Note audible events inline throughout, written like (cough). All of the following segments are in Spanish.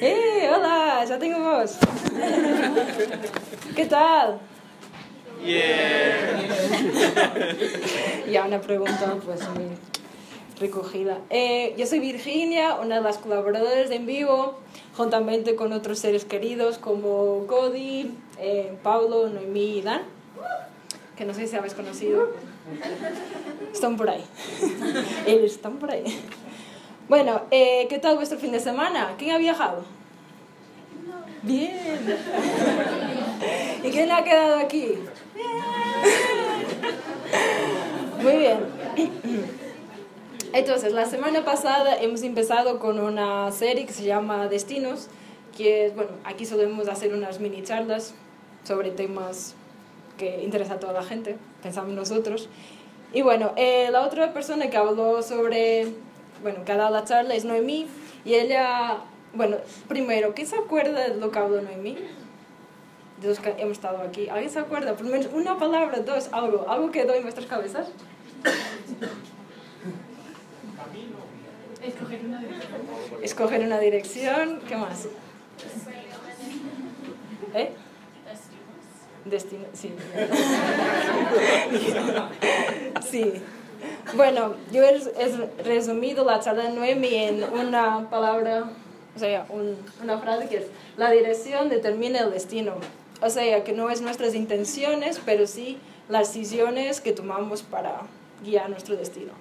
¡Eh! ¡Hola! ¡Ya tengo voz! ¿Qué tal? (laughs) Yeah. Ya una pregunta pues muy recogida. Eh, yo soy Virginia, una de las colaboradoras de En Vivo, juntamente con otros seres queridos como Cody, eh, Pablo, Noemí y Dan, que no sé si habéis conocido. Están por ahí. (laughs) Ellos están por ahí. Bueno, eh, ¿qué tal vuestro fin de semana? ¿Quién ha viajado? Bien. (laughs) ¿Y quién ha quedado aquí? Muy bien. Entonces, la semana pasada hemos empezado con una serie que se llama Destinos, que es, bueno, aquí solemos hacer unas mini charlas sobre temas que interesan a toda la gente, pensamos nosotros. Y bueno, eh, la otra persona que habló sobre, bueno, que ha dado la charla es Noemí, y ella, bueno, primero, ¿quién se acuerda de lo que habló Noemí? De los que hemos estado aquí. ¿Alguien se acuerda? Por lo menos una palabra, dos, algo, algo quedó en vuestras cabezas. Escoger una dirección. Escoger una dirección, ¿qué más? ¿Eh? Destino, sí. (laughs) sí. Bueno, yo he, resumido la charla de Noemi en una palabra, o sea, un- una frase que es, la dirección determina el destino. O sea, que no es nuestras intenciones, pero sí las decisiones que tomamos para guiar nuestro destino.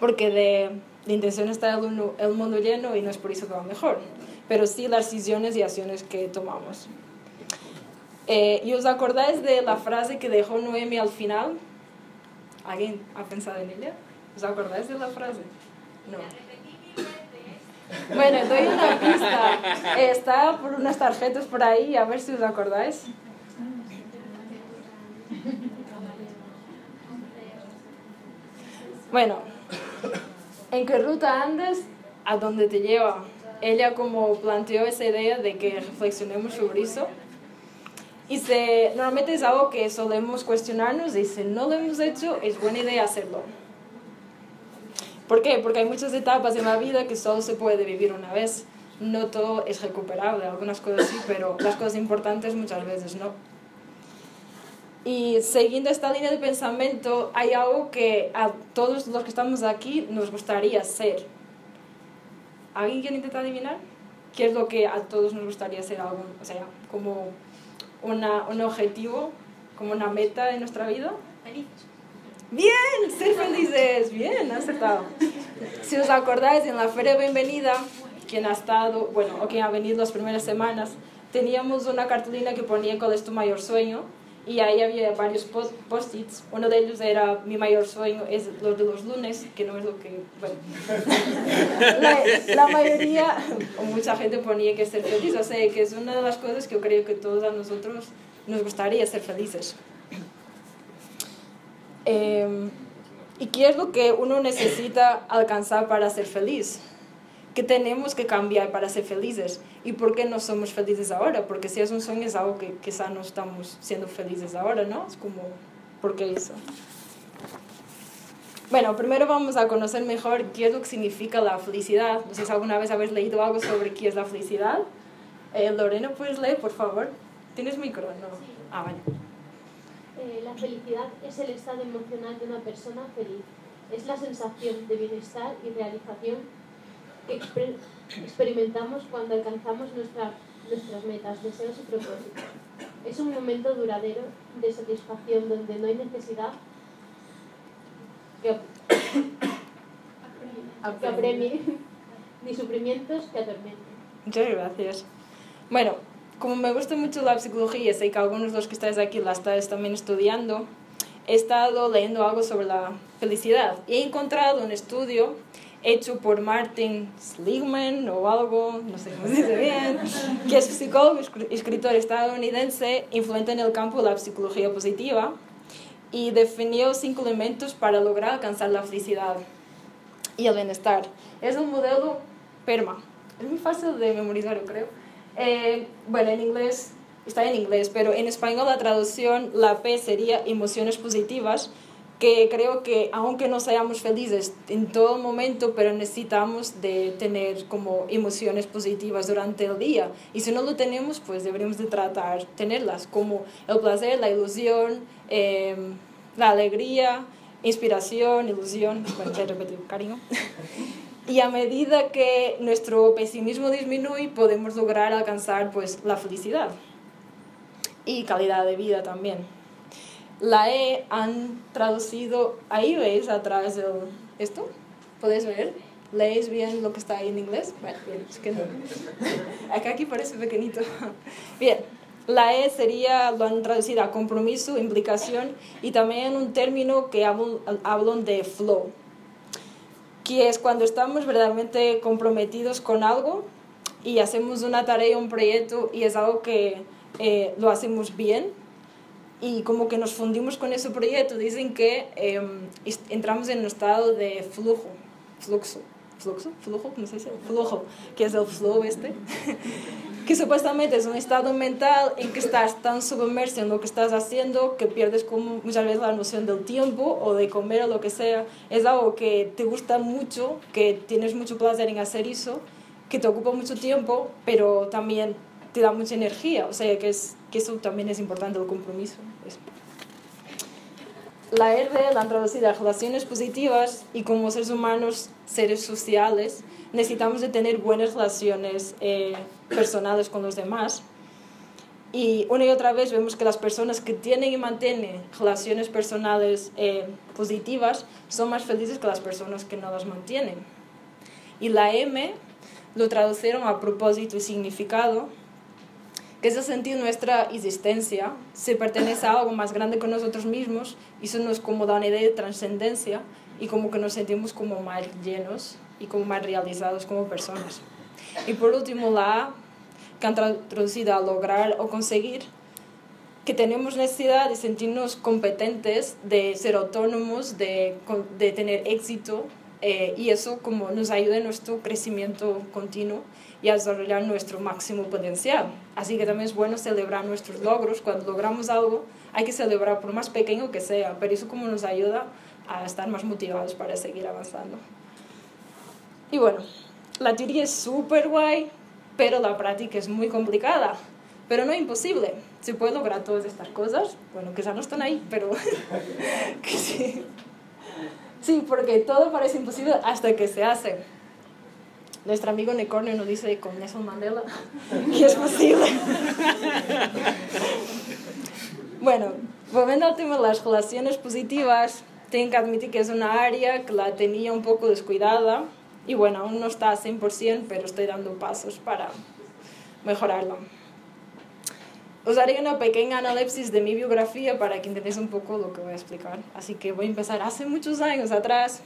Porque de, de intención está el, el mundo lleno y no es por eso que va mejor, pero sí las decisiones y acciones que tomamos. Eh, ¿Y os acordáis de la frase que dejó Noemi al final? ¿Alguien ha pensado en ella? ¿Os acordáis de la frase? No. Bueno, doy una pista. Está por unas tarjetas por ahí, a ver si os acordáis. Bueno, ¿en qué ruta andas? ¿A dónde te lleva? Ella como planteó esa idea de que reflexionemos sobre eso. Y se, normalmente es algo que solemos cuestionarnos y si no lo hemos hecho, es buena idea hacerlo. ¿Por qué? Porque hay muchas etapas en la vida que solo se puede vivir una vez. No todo es recuperable, algunas cosas sí, pero las cosas importantes muchas veces no. Y siguiendo esta línea de pensamiento, hay algo que a todos los que estamos aquí nos gustaría ser. ¿Alguien quiere intentar adivinar? ¿Qué es lo que a todos nos gustaría ser algo? O sea, como una, un objetivo, como una meta en nuestra vida. Feliz. Bien, ser felices, bien, acertado. Si os acordáis, en la Feria Bienvenida, quien ha estado, bueno, o quien ha venido las primeras semanas, teníamos una cartulina que ponía cuál es tu mayor sueño y ahí había varios post- post-its. Uno de ellos era mi mayor sueño es lo de los lunes, que no es lo que, bueno, (laughs) la, la mayoría o mucha gente ponía que ser feliz, o sea, que es una de las cosas que yo creo que todos a nosotros nos gustaría ser felices. Eh, ¿Y qué es lo que uno necesita alcanzar para ser feliz? ¿Qué tenemos que cambiar para ser felices? ¿Y por qué no somos felices ahora? Porque si es un sueño es algo que quizá no estamos siendo felices ahora, ¿no? Es como, ¿por qué eso? Bueno, primero vamos a conocer mejor qué es lo que significa la felicidad. No sé si alguna vez habéis leído algo sobre qué es la felicidad. Eh, Lorena, ¿puedes leer, por favor? ¿Tienes micro? No. Ah, vale. Eh, la felicidad es el estado emocional de una persona feliz. Es la sensación de bienestar y realización que exper- experimentamos cuando alcanzamos nuestra- nuestras metas, deseos y propósitos. Es un momento duradero de satisfacción donde no hay necesidad que, que apremie ni sufrimientos que atormenten. Muchas gracias. Bueno, como me gusta mucho la psicología, y sé que algunos de los que estáis aquí la estáis también estudiando, he estado leyendo algo sobre la felicidad y he encontrado un estudio hecho por Martin Seligman o algo, no sé cómo se dice bien, que es psicólogo y escritor estadounidense influente en el campo de la psicología positiva y definió cinco elementos para lograr alcanzar la felicidad y el bienestar. Es un modelo PERMA. Es muy fácil de memorizar, yo creo. Eh, bueno, en inglés está en inglés, pero en español la traducción, la P sería emociones positivas, que creo que aunque no seamos felices en todo momento, pero necesitamos de tener como emociones positivas durante el día. Y si no lo tenemos, pues deberíamos de tratar tenerlas, como el placer, la ilusión, em, la alegría, inspiración, ilusión, (laughs) cariño. (laughs) Y a medida que nuestro pesimismo disminuye, podemos lograr alcanzar pues, la felicidad y calidad de vida también. La E han traducido, ahí veis atrás de esto, ¿podéis ver? ¿Leéis bien lo que está ahí en inglés? Bueno, bien, es que no. (laughs) Acá aquí parece pequeñito. Bien, la E sería, lo han traducido a compromiso, implicación y también un término que hablan de flow, que es cuando estamos verdaderamente comprometidos con algo y hacemos una tarea, un proyecto y es algo que eh, lo hacemos bien y como que nos fundimos con ese proyecto. Dicen que em, entramos en un estado de flujo, fluxo, fluxo, flujo, no sé si flujo, que es el flow este, (laughs) que supuestamente es un estado mental en que estás tan submerso en lo que estás haciendo que pierdes como muchas veces la noción del tiempo o de comer o lo que sea. Es algo que te gusta mucho, que tienes mucho placer en hacer eso, que te ocupa mucho tiempo, pero también te da mucha energía. O sea, que, es, que eso también es importante, el compromiso. La R la han traducido a relaciones positivas y como seres humanos, seres sociales, necesitamos de tener buenas relaciones eh, personales con los demás. Y una y otra vez vemos que las personas que tienen y mantienen relaciones personales eh, positivas son más felices que las personas que no las mantienen. Y la M lo tradujeron a propósito y significado que es el sentido nuestra existencia, se pertenece a algo más grande que nosotros mismos y eso nos como da una idea de trascendencia y como que nos sentimos como más llenos y como más realizados como personas. Y por último, la A, que han traducido a lograr o conseguir, que tenemos necesidad de sentirnos competentes, de ser autónomos, de, de tener éxito eh, y eso como nos ayuda en nuestro crecimiento continuo y a desarrollar nuestro máximo potencial. Así que también es bueno celebrar nuestros logros. Cuando logramos algo, hay que celebrar por más pequeño que sea, pero eso como nos ayuda a estar más motivados para seguir avanzando. Y bueno, la teoría es súper guay, pero la práctica es muy complicada, pero no imposible. Se puede lograr todas estas cosas, bueno, ya no están ahí, pero (laughs) que sí. Sí, porque todo parece imposible hasta que se hace. Nuestro amigo Necornio nos dice con Nelson Mandela que es posible. bueno, volviendo al tema de las relaciones positivas, tengo que admitir que es una área que la tenía un poco descuidada y bueno, aún no está a 100%, pero estoy dando pasos para mejorarlo. Os haré una pequeña análisis de mi biografía para que entendáis un poco lo que voy a explicar. Así que voy a empezar hace muchos años atrás.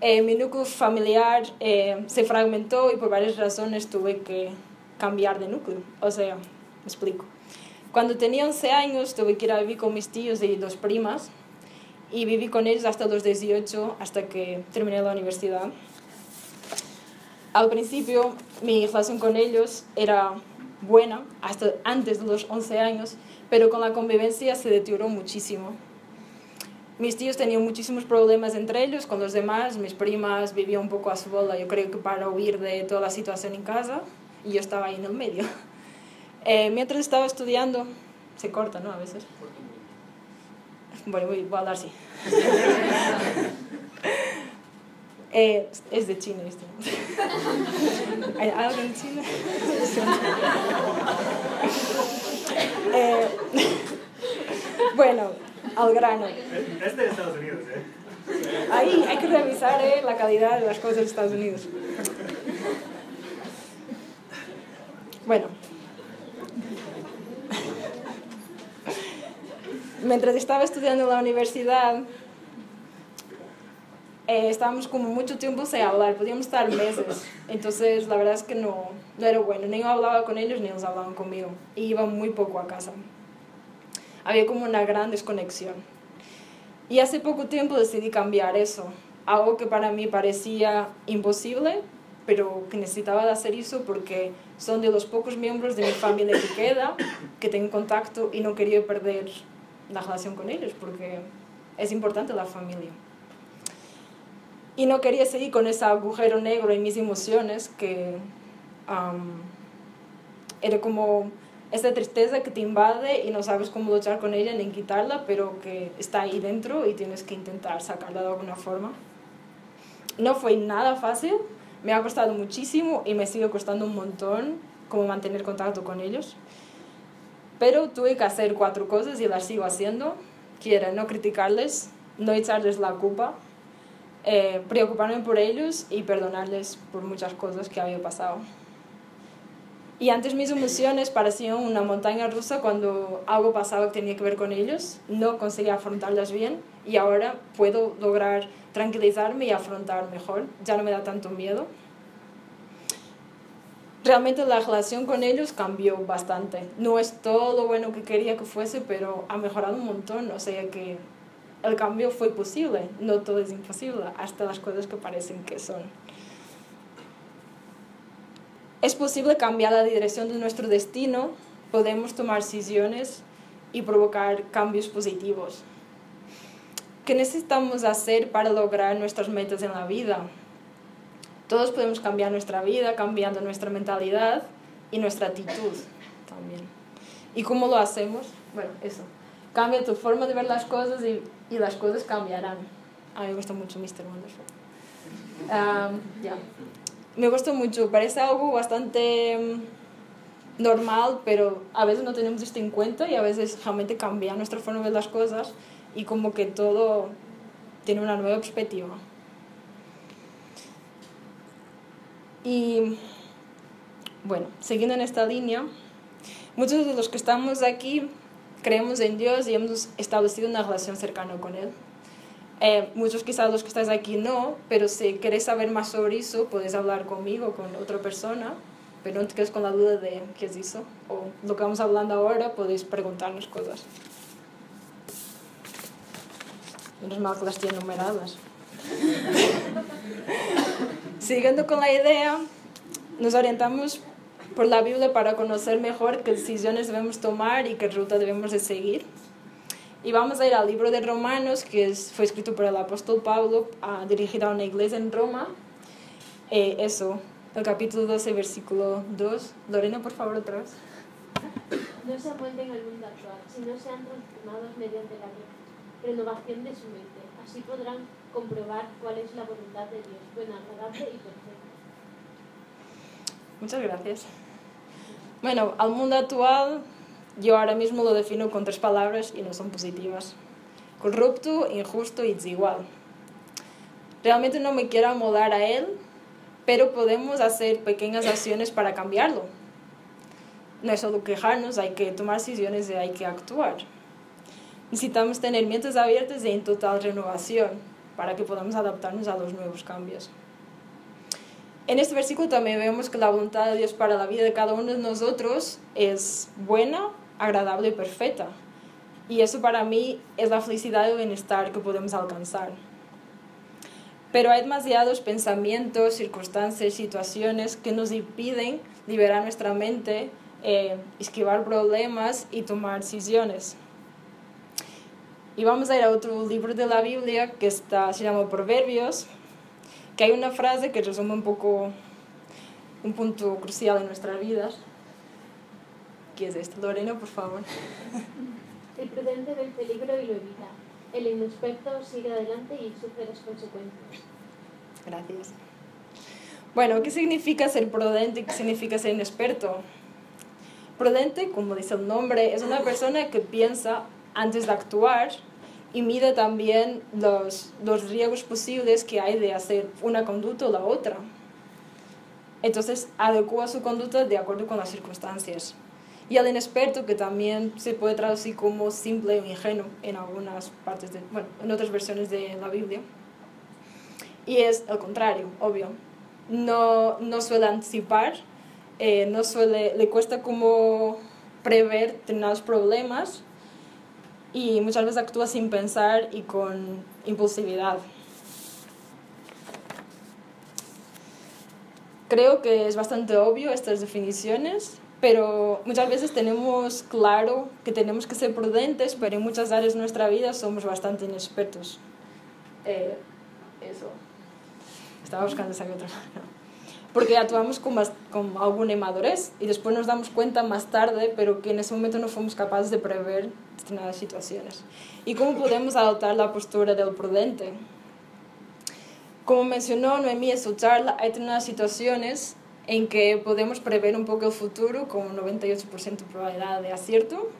Eh, mi núcleo familiar eh, se fragmentó y por varias razones tuve que cambiar de núcleo. O sea, me explico. Cuando tenía 11 años tuve que ir a vivir con mis tíos y dos primas y viví con ellos hasta los 18, hasta que terminé la universidad. Al principio mi relación con ellos era buena, hasta antes de los 11 años, pero con la convivencia se deterioró muchísimo mis tíos tenían muchísimos problemas entre ellos con los demás, mis primas vivían un poco a su bola, yo creo que para huir de toda la situación en casa, y yo estaba ahí en el medio. (laughs) Eh, mientras estaba estudiando, se corta, ¿no? A veces. Bueno, voy, a hablar así. (laughs) Eh, es de China esto. (laughs) ¿Hay algo en China? (laughs) Eh, (laughs) bueno, al grano. Este de Estados Unidos, ¿eh? Ahí hay que revisar ¿eh? la calidad de las cosas de Estados Unidos. Bueno. Mientras estaba estudiando en la universidad, eh, estábamos como mucho tiempo sin hablar, podíamos estar meses. Entonces, la verdad es que no, no era bueno. Ni yo hablaba con ellos, ni ellos hablaban conmigo. Y iba muy poco a casa había como una gran desconexión. Y hace poco tiempo decidí cambiar eso, algo que para mí parecía imposible, pero que necesitaba hacer eso porque son de los pocos miembros de mi familia que queda, que tengo contacto y no quería perder la relación con ellos porque es importante la familia. Y no quería seguir con ese agujero negro en mis emociones que era como esa tristeza que te invade y no sabes cómo luchar con ella ni quitarla, pero que está ahí dentro y tienes que intentar sacarla de alguna forma. No fue nada fácil, me ha costado muchísimo y me sigue costando un montón como mantener contacto con ellos. Pero tuve que hacer cuatro cosas y las sigo haciendo, que no criticarles, no echarles la culpa, eh, preocuparme por ellos y perdonarles por muchas cosas que había pasado. Y antes mis emociones parecían una montaña rusa cuando algo pasaba que tenía que ver con ellos, no conseguía afrontarlas bien y ahora puedo lograr tranquilizarme y afrontar mejor, ya no me da tanto miedo. Realmente la relación con ellos cambió bastante. No es todo lo bueno que quería que fuese, pero ha mejorado un montón. O sea que el cambio fue posible. No todo es imposible, hasta las cosas que parecen que son. Es posible cambiar la dirección de nuestro destino, podemos tomar decisiones y provocar cambios positivos. ¿Qué necesitamos hacer para lograr nuestras metas en la vida? Todos podemos cambiar nuestra vida cambiando nuestra mentalidad y nuestra actitud también. ¿Y cómo lo hacemos? Bueno, eso. Cambia tu forma de ver las cosas y, y las cosas cambiarán. A mí me gusta mucho Mr. Wonderful. Um, ya me gusta mucho, parece algo bastante mm, normal, pero a veces no tenemos esto en cuenta y a veces realmente cambia nuestra forma de ver las cosas y como que todo tiene una nueva perspectiva. Y bueno, siguiendo en esta línea, muchos de los que estamos aquí creemos en Dios y hemos establecido una relación cercana con Él. Eh, muchos quizás los que estáis aquí no, pero si queréis saber más sobre eso, podéis hablar conmigo, con otra persona, pero no te quedes con la duda de qué es eso. O lo que vamos hablando ahora, podéis preguntarnos cosas. Menos mal que las tienen numeradas. (laughs) Siguiendo con la idea, nos orientamos por la Biblia para conocer mejor qué decisiones debemos tomar y qué ruta debemos de seguir. Y vamos a ir al libro de Romanos, que es, fue escrito por el apóstol Pablo, uh, dirigido a una iglesia en Roma. Eh, eso, el capítulo 12, versículo 2. Lorena, por favor, otra vez. No se amolden al mundo actual, sino sean transformados mediante la renovación de su mente. Así podrán comprobar cuál es la voluntad de Dios, buena, agradable y perfecta. Muchas gracias. Bueno, al mundo actual yo ahora mismo lo defino con tres palabras y no son positivas. Corrupto, injusto y desigual. Realmente no me quiero amoldar a él, pero podemos hacer pequeñas acciones para cambiarlo. No es solo quejarnos, hay que tomar decisiones y hay que actuar. Necesitamos tener mentes abiertas y en total renovación para que podamos adaptarnos a los nuevos cambios. En este versículo también vemos que la voluntad de Dios para la vida de cada uno de nosotros es buena, agradable y perfecta. Y eso para mí es la felicidad y el bienestar que podemos alcanzar. Pero hay demasiados pensamientos, circunstancias, situaciones que nos impiden liberar nuestra mente, eh, esquivar problemas y tomar decisiones. Y vamos a ir a otro libro de la Biblia que está, se llama Proverbios, que hay una frase que resume un poco un punto crucial en nuestras vidas ¿Qué es esto? Lorena, por favor. (laughs) El prudente ve el peligro y lo evita. El inexperto sigue adelante y sufre las consecuencias. Gracias. Bueno, ¿qué significa ser prudente y qué significa ser inexperto? Prudente, como dice el nombre, es una persona que piensa antes de actuar y mide también los, los riesgos posibles que hay de hacer una conducta o la otra. Entonces, adecua su conducta de acuerdo con las circunstancias y el inexperto, que también se puede traducir como simple o ingenuo en algunas partes, de, bueno, en otras versiones de la Biblia. Y es el contrario, obvio. No, no suele anticipar, eh, no suele, le cuesta como prever determinados problemas y muchas veces actúa sin pensar y con impulsividad. Creo que es bastante obvio estas definiciones, pero muchas veces tenemos claro que tenemos que ser prudentes, pero en muchas áreas de nuestra vida somos bastante inexpertos. Eh, eso. Estaba buscando esa otra. (laughs) Porque actuamos con, con alguna inmadurez y después nos damos cuenta más tarde, pero que en ese momento no fuimos capaces de prever determinadas situaciones. ¿Y cómo podemos adoptar la postura del prudente? Como mencionó Noemí en su charla, hay determinadas situaciones en que podemos prever un poco el futuro con un 98% de probabilidad de acierto,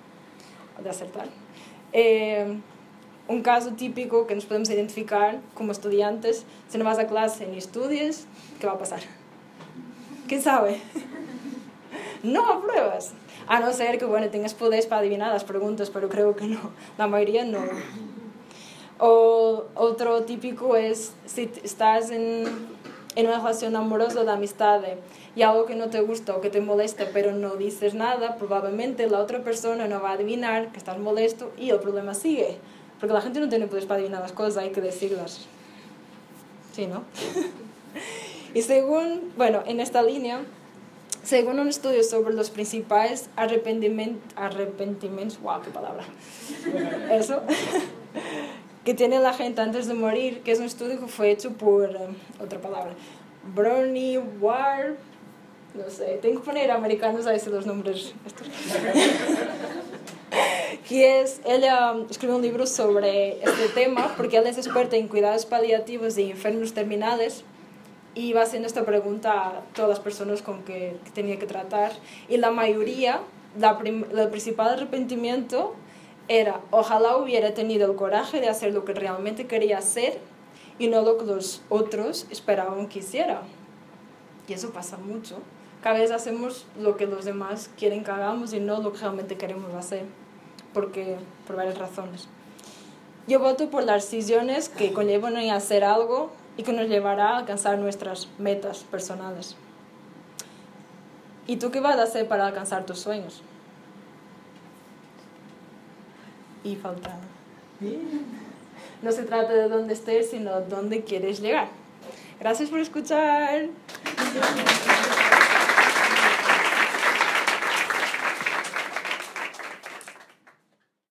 de acertar. Eh, un caso típico que nos podemos identificar como estudiantes, si no vas a clase ni estudies, ¿qué va a pasar? ¿Quién sabe? no apruebas. A no ser que, bueno, tengas poderes para adivinar las preguntas, pero creo que no. La mayoría no. O otro típico es si estás en en una relación amorosa de amistad y algo que no te gusta o que te molesta pero no dices nada, probablemente la otra persona no va a adivinar que estás molesto y el problema sigue. Porque la gente no tiene poder para adivinar las cosas, hay que decirlas. ¿Sí, no? (laughs) y según, bueno, en esta línea, según un estudio sobre los principales arrepentimientos, arrepentimientos, wow, qué palabra, (laughs) eso, (laughs) que tiene la gente antes de morir, que es un estudio que fue hecho por, eh, otra palabra, Bernie Ward, no sé, tengo que poner americanos a decir los nombres. (laughs) que es, ella escribió un libro sobre este tema porque él es experta en cuidados paliativos de enfermos terminales y va haciendo esta pregunta a todas las personas con que, tenía que tratar y la mayoría, la el principal arrepentimiento era, ojalá hubiera tenido el coraje de hacer lo que realmente quería hacer y no lo que los otros esperaban que hiciera. Y eso pasa mucho. Cada vez hacemos lo que los demás quieren que hagamos y no lo que realmente queremos hacer, porque por varias razones. Yo voto por las decisiones que conllevan a hacer algo y que nos llevará a alcanzar nuestras metas personales. ¿Y tú qué vas a hacer para alcanzar tus sueños? y falta. No se trata de dónde estés, sino dónde quieres llegar. Gracias por escuchar.